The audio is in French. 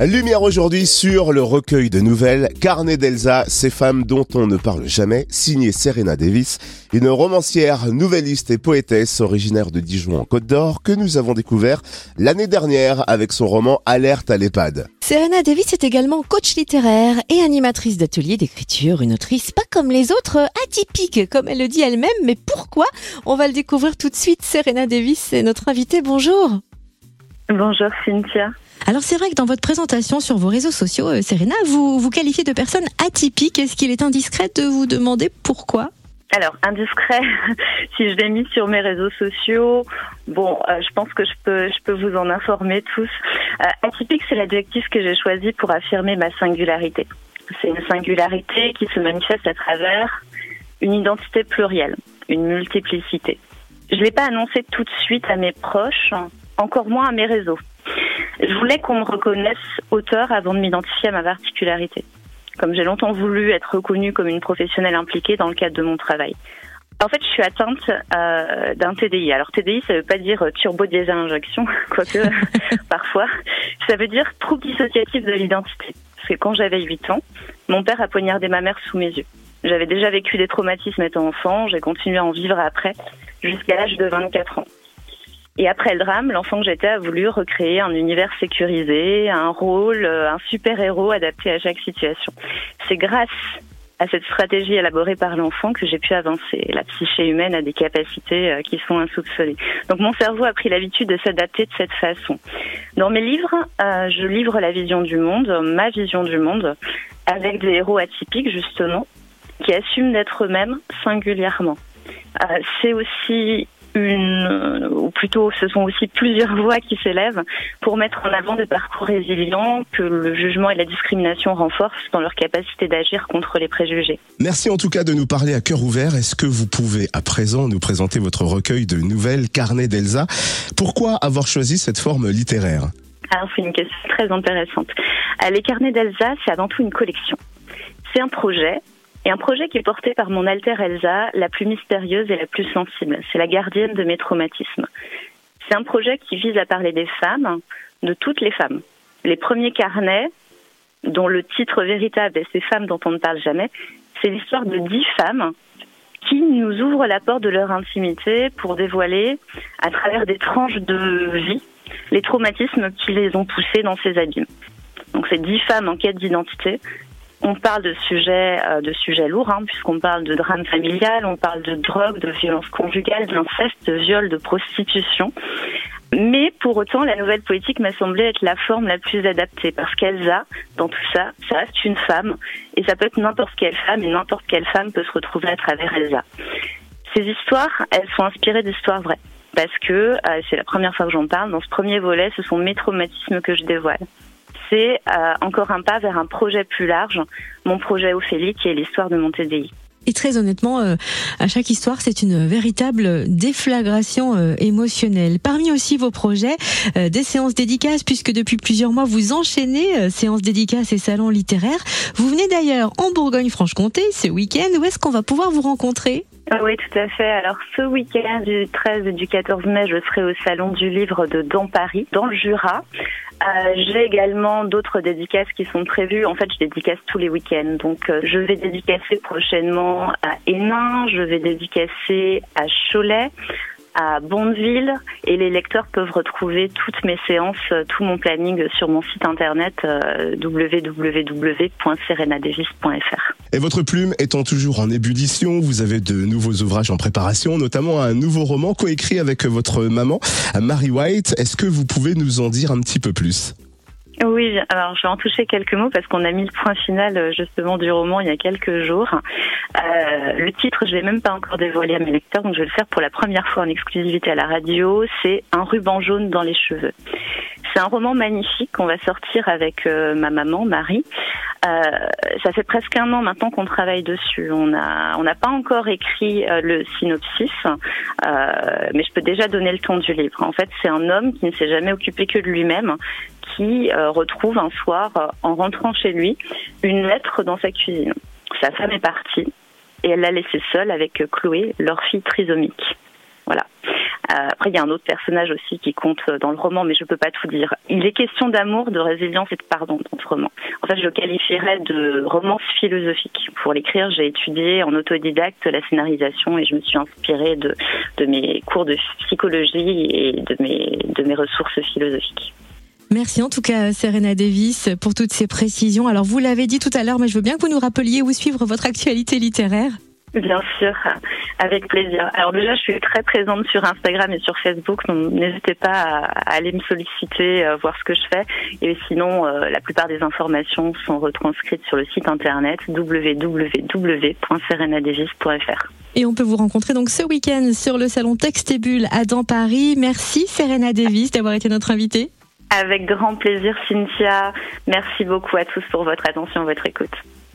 Lumière aujourd'hui sur le recueil de nouvelles Carnet d'Elsa, ces femmes dont on ne parle jamais, signé Serena Davis, une romancière, nouvelliste et poétesse originaire de Dijon en Côte d'Or que nous avons découvert l'année dernière avec son roman Alerte à l'EHPAD. Serena Davis est également coach littéraire et animatrice d'ateliers d'écriture, une autrice pas comme les autres, atypique comme elle le dit elle-même, mais pourquoi? On va le découvrir tout de suite. Serena Davis est notre invitée. Bonjour. Bonjour Cynthia. Alors c'est vrai que dans votre présentation sur vos réseaux sociaux, euh, Serena, vous vous qualifiez de personne atypique. Est-ce qu'il est indiscret de vous demander pourquoi? Alors, indiscret, si je l'ai mis sur mes réseaux sociaux, bon, euh, je pense que je peux, je peux vous en informer tous. Euh, atypique, c'est l'adjectif que j'ai choisi pour affirmer ma singularité. C'est une singularité qui se manifeste à travers une identité plurielle, une multiplicité. Je ne l'ai pas annoncé tout de suite à mes proches, encore moins à mes réseaux. Je voulais qu'on me reconnaisse auteur avant de m'identifier à ma particularité. Comme j'ai longtemps voulu être reconnue comme une professionnelle impliquée dans le cadre de mon travail. En fait, je suis atteinte euh, d'un TDI. Alors TDI, ça veut pas dire turbo diesel injection, quoique parfois. Ça veut dire trouble dissociatif de l'identité. Parce que quand j'avais 8 ans, mon père a poignardé ma mère sous mes yeux. J'avais déjà vécu des traumatismes étant enfant, j'ai continué à en vivre après, jusqu'à l'âge de 24 ans. Et après le drame, l'enfant que j'étais a voulu recréer un univers sécurisé, un rôle, euh, un super-héros adapté à chaque situation. C'est grâce à cette stratégie élaborée par l'enfant que j'ai pu avancer. La psyché humaine a des capacités euh, qui sont insoupçonnées. Donc mon cerveau a pris l'habitude de s'adapter de cette façon. Dans mes livres, euh, je livre la vision du monde, ma vision du monde, avec des héros atypiques justement, qui assument d'être eux-mêmes singulièrement. c'est aussi une, ou plutôt ce sont aussi plusieurs voix qui s'élèvent pour mettre en avant des parcours résilients que le jugement et la discrimination renforcent dans leur capacité d'agir contre les préjugés. Merci en tout cas de nous parler à cœur ouvert. Est-ce que vous pouvez à présent nous présenter votre recueil de nouvelles Carnet d'Elsa? Pourquoi avoir choisi cette forme littéraire? Alors c'est une question très intéressante. Euh, les Carnets d'Elsa, c'est avant tout une collection. C'est un projet et un projet qui est porté par mon alter Elsa, la plus mystérieuse et la plus sensible. C'est la gardienne de mes traumatismes. C'est un projet qui vise à parler des femmes, de toutes les femmes. Les premiers carnets, dont le titre véritable est Ces femmes dont on ne parle jamais, c'est l'histoire de dix femmes qui nous ouvrent la porte de leur intimité pour dévoiler, à travers des tranches de vie, les traumatismes qui les ont poussées dans ces abîmes. Donc c'est dix femmes en quête d'identité on parle de sujets, euh, sujets lourds, hein, puisqu'on parle de drame familial, on parle de drogue, de violence conjugale, d'inceste, de viol, de prostitution. Mais pour autant, la nouvelle politique m'a semblé être la forme la plus adaptée, parce qu'Elsa, dans tout ça, ça reste une femme, et ça peut être n'importe quelle femme, et n'importe quelle femme peut se retrouver à travers Elsa. Ces histoires, elles sont inspirées d'histoires vraies, parce que euh, c'est la première fois que j'en parle. Dans ce premier volet, ce sont mes traumatismes que je dévoile c'est euh, encore un pas vers un projet plus large, mon projet Ophélie, qui est l'histoire de mon TDI. Et très honnêtement, euh, à chaque histoire, c'est une véritable déflagration euh, émotionnelle. Parmi aussi vos projets, des séances dédicaces, puisque depuis plusieurs mois, vous enchaînez séances dédicaces et salons littéraires. Vous venez d'ailleurs en Bourgogne-Franche-Comté ce week-end. Où est-ce qu'on va pouvoir vous rencontrer? Oui, tout à fait. Alors, ce week-end du 13 et du 14 mai, je serai au Salon du Livre de Dans Paris, dans le Jura. Euh, j'ai également d'autres dédicaces qui sont prévues. En fait, je dédicace tous les week-ends. Donc, euh, je vais dédicacer prochainement à Hénin, je vais dédicacer à Cholet, à Bondeville et les lecteurs peuvent retrouver toutes mes séances, euh, tout mon planning sur mon site internet euh, www.serenadevis.fr. Et votre plume étant toujours en ébullition, vous avez de nouveaux ouvrages en préparation, notamment un nouveau roman coécrit avec votre maman, Mary White. Est-ce que vous pouvez nous en dire un petit peu plus? Oui, alors je vais en toucher quelques mots parce qu'on a mis le point final euh, justement du roman il y a quelques jours. Euh, le titre, je l'ai même pas encore dévoilé à mes lecteurs, donc je vais le faire pour la première fois en exclusivité à la radio. C'est Un ruban jaune dans les cheveux. C'est un roman magnifique qu'on va sortir avec euh, ma maman Marie. Euh, ça fait presque un an maintenant qu'on travaille dessus. On n'a pas encore écrit euh, le synopsis, mais je peux déjà donner le ton du livre. En fait, c'est un homme qui ne s'est jamais occupé que de lui-même, qui retrouve un soir, en rentrant chez lui, une lettre dans sa cuisine. Sa femme est partie et elle l'a laissé seule avec Chloé, leur fille trisomique. Voilà. Après, il y a un autre personnage aussi qui compte dans le roman, mais je peux pas tout dire. Il est question d'amour, de résilience et de pardon dans ce roman. En fait, je le qualifierais de romance philosophique. Pour l'écrire, j'ai étudié en autodidacte la scénarisation et je me suis inspirée de, mes cours de psychologie et de mes, de mes ressources philosophiques. Merci en tout cas Serena Davis pour toutes ces précisions. Alors vous l'avez dit tout à l'heure, mais je veux bien que vous nous rappeliez où suivre votre actualité littéraire. Bien sûr, avec plaisir. Alors déjà, je suis très présente sur Instagram et sur Facebook, donc n'hésitez pas à, aller me solliciter, euh, voir ce que je fais. Et sinon, euh, la plupart des informations sont retranscrites sur le site internet www.serenadavis.fr. Et on peut vous rencontrer donc ce week-end sur le salon Textébule à dans Paris. Merci Serena Davis d'avoir été notre invitée. Avec grand plaisir, Cynthia. Merci beaucoup à tous pour votre attention, votre écoute.